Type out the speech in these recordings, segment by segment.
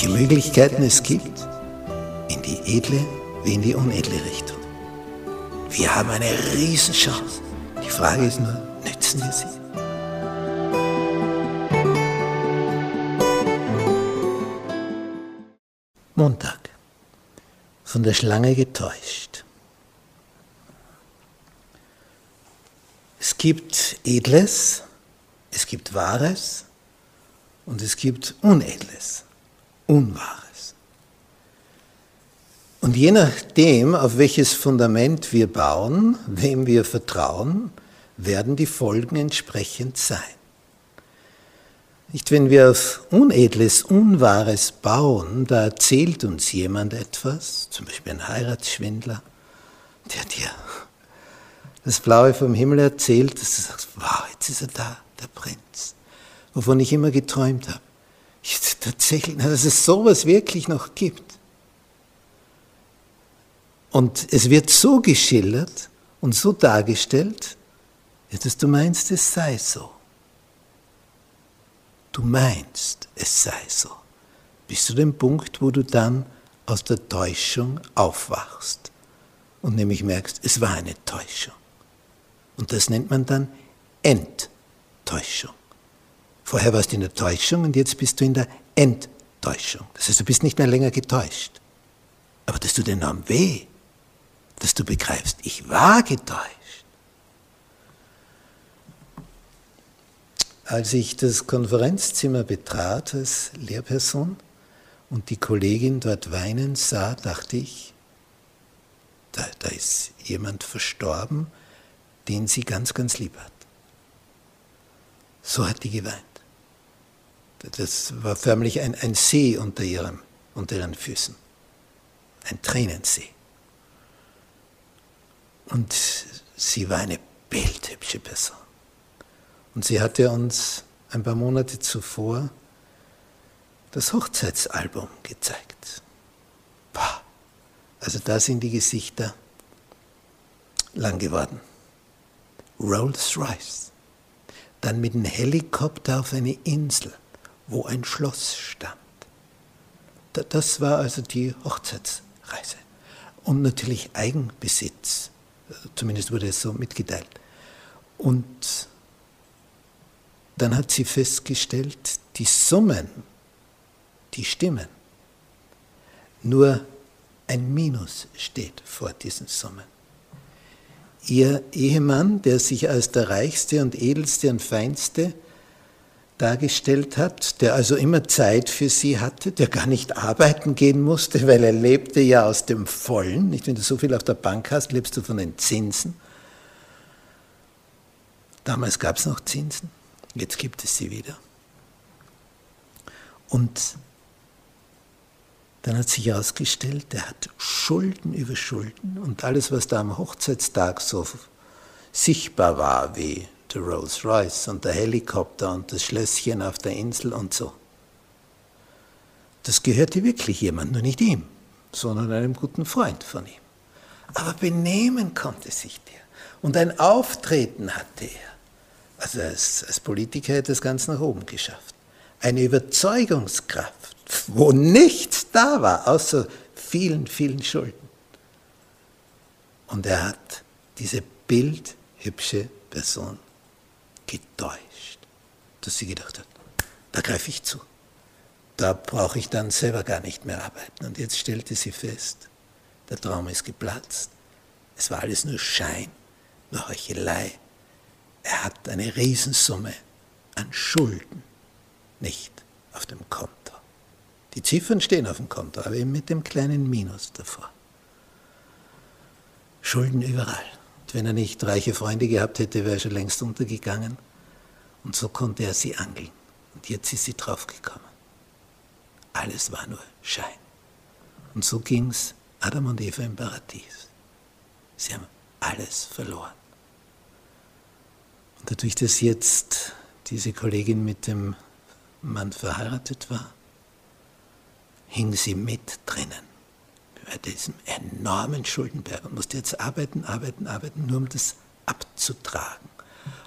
welche Möglichkeiten es gibt, in die edle wie in die unedle Richtung. Wir haben eine Riesenchance. Die Frage ist nur, nützen wir sie? Montag. Von der Schlange getäuscht. Es gibt Edles, es gibt Wahres und es gibt Unedles, Unwahres. Und je nachdem, auf welches Fundament wir bauen, wem wir vertrauen, werden die Folgen entsprechend sein. Nicht, wenn wir auf Unedles, Unwahres bauen, da erzählt uns jemand etwas, zum Beispiel ein Heiratsschwindler, der dir das Blaue vom Himmel erzählt, dass du sagst, wow, jetzt ist er da, der Prinz, wovon ich immer geträumt habe. Tatsächlich, dass es sowas wirklich noch gibt. Und es wird so geschildert und so dargestellt, dass du meinst, es sei so. Du meinst, es sei so. Bis zu dem Punkt, wo du dann aus der Täuschung aufwachst und nämlich merkst, es war eine Täuschung. Und das nennt man dann Enttäuschung. Vorher warst du in der Täuschung und jetzt bist du in der Enttäuschung. Das heißt, du bist nicht mehr länger getäuscht. Aber das tut enorm weh, dass du begreifst, ich war getäuscht. Als ich das Konferenzzimmer betrat als Lehrperson und die Kollegin dort weinen sah, dachte ich, da, da ist jemand verstorben, den sie ganz, ganz lieb hat. So hat die geweint. Das war förmlich ein, ein See unter, ihrem, unter ihren Füßen. Ein Tränensee. Und sie war eine bildhübsche Person. Und sie hatte uns ein paar Monate zuvor das Hochzeitsalbum gezeigt. Boah, also da sind die Gesichter lang geworden. Rolls Royce. Dann mit dem Helikopter auf eine Insel, wo ein Schloss stand. Das war also die Hochzeitsreise. Und natürlich Eigenbesitz. Zumindest wurde es so mitgeteilt. Und dann hat sie festgestellt, die Summen, die stimmen. Nur ein Minus steht vor diesen Summen. Ihr Ehemann, der sich als der reichste und edelste und feinste dargestellt hat, der also immer Zeit für sie hatte, der gar nicht arbeiten gehen musste, weil er lebte ja aus dem Vollen. Nicht, wenn du so viel auf der Bank hast, lebst du von den Zinsen. Damals gab es noch Zinsen. Jetzt gibt es sie wieder. Und dann hat sich herausgestellt, er hat Schulden über Schulden und alles, was da am Hochzeitstag so sichtbar war, wie der Rolls Royce und der Helikopter und das Schlösschen auf der Insel und so, das gehörte wirklich jemand, nur nicht ihm, sondern einem guten Freund von ihm. Aber benehmen konnte sich der und ein Auftreten hatte er. Also als, als Politiker hätte es ganz nach oben geschafft. Eine Überzeugungskraft, wo nichts da war, außer vielen, vielen Schulden. Und er hat diese bildhübsche Person getäuscht, dass sie gedacht hat, da greife ich zu. Da brauche ich dann selber gar nicht mehr arbeiten. Und jetzt stellte sie fest, der Traum ist geplatzt. Es war alles nur Schein, nur Heuchelei, er hat eine Riesensumme an Schulden nicht auf dem Konto. Die Ziffern stehen auf dem Konto, aber eben mit dem kleinen Minus davor. Schulden überall. Wenn er nicht reiche Freunde gehabt hätte, wäre er schon längst untergegangen. Und so konnte er sie angeln. Und jetzt ist sie draufgekommen. Alles war nur Schein. Und so ging es Adam und Eva im Paradies. Sie haben alles verloren. Und dadurch, dass jetzt diese Kollegin mit dem Mann verheiratet war, hing sie mit drinnen bei diesem enormen Schuldenberg und musste jetzt arbeiten, arbeiten, arbeiten, nur um das abzutragen.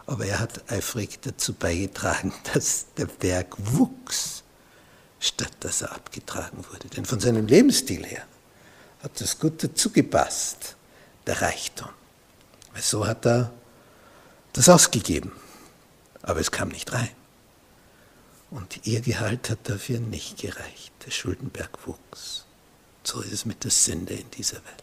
Aber er hat eifrig dazu beigetragen, dass der Berg wuchs, statt dass er abgetragen wurde. Denn von seinem Lebensstil her hat das gut dazu gepasst, der Reichtum. Weil so hat er das ausgegeben. Aber es kam nicht rein. Und ihr Gehalt hat dafür nicht gereicht. Der Schuldenberg wuchs. So ist es mit der Sünde in dieser Welt.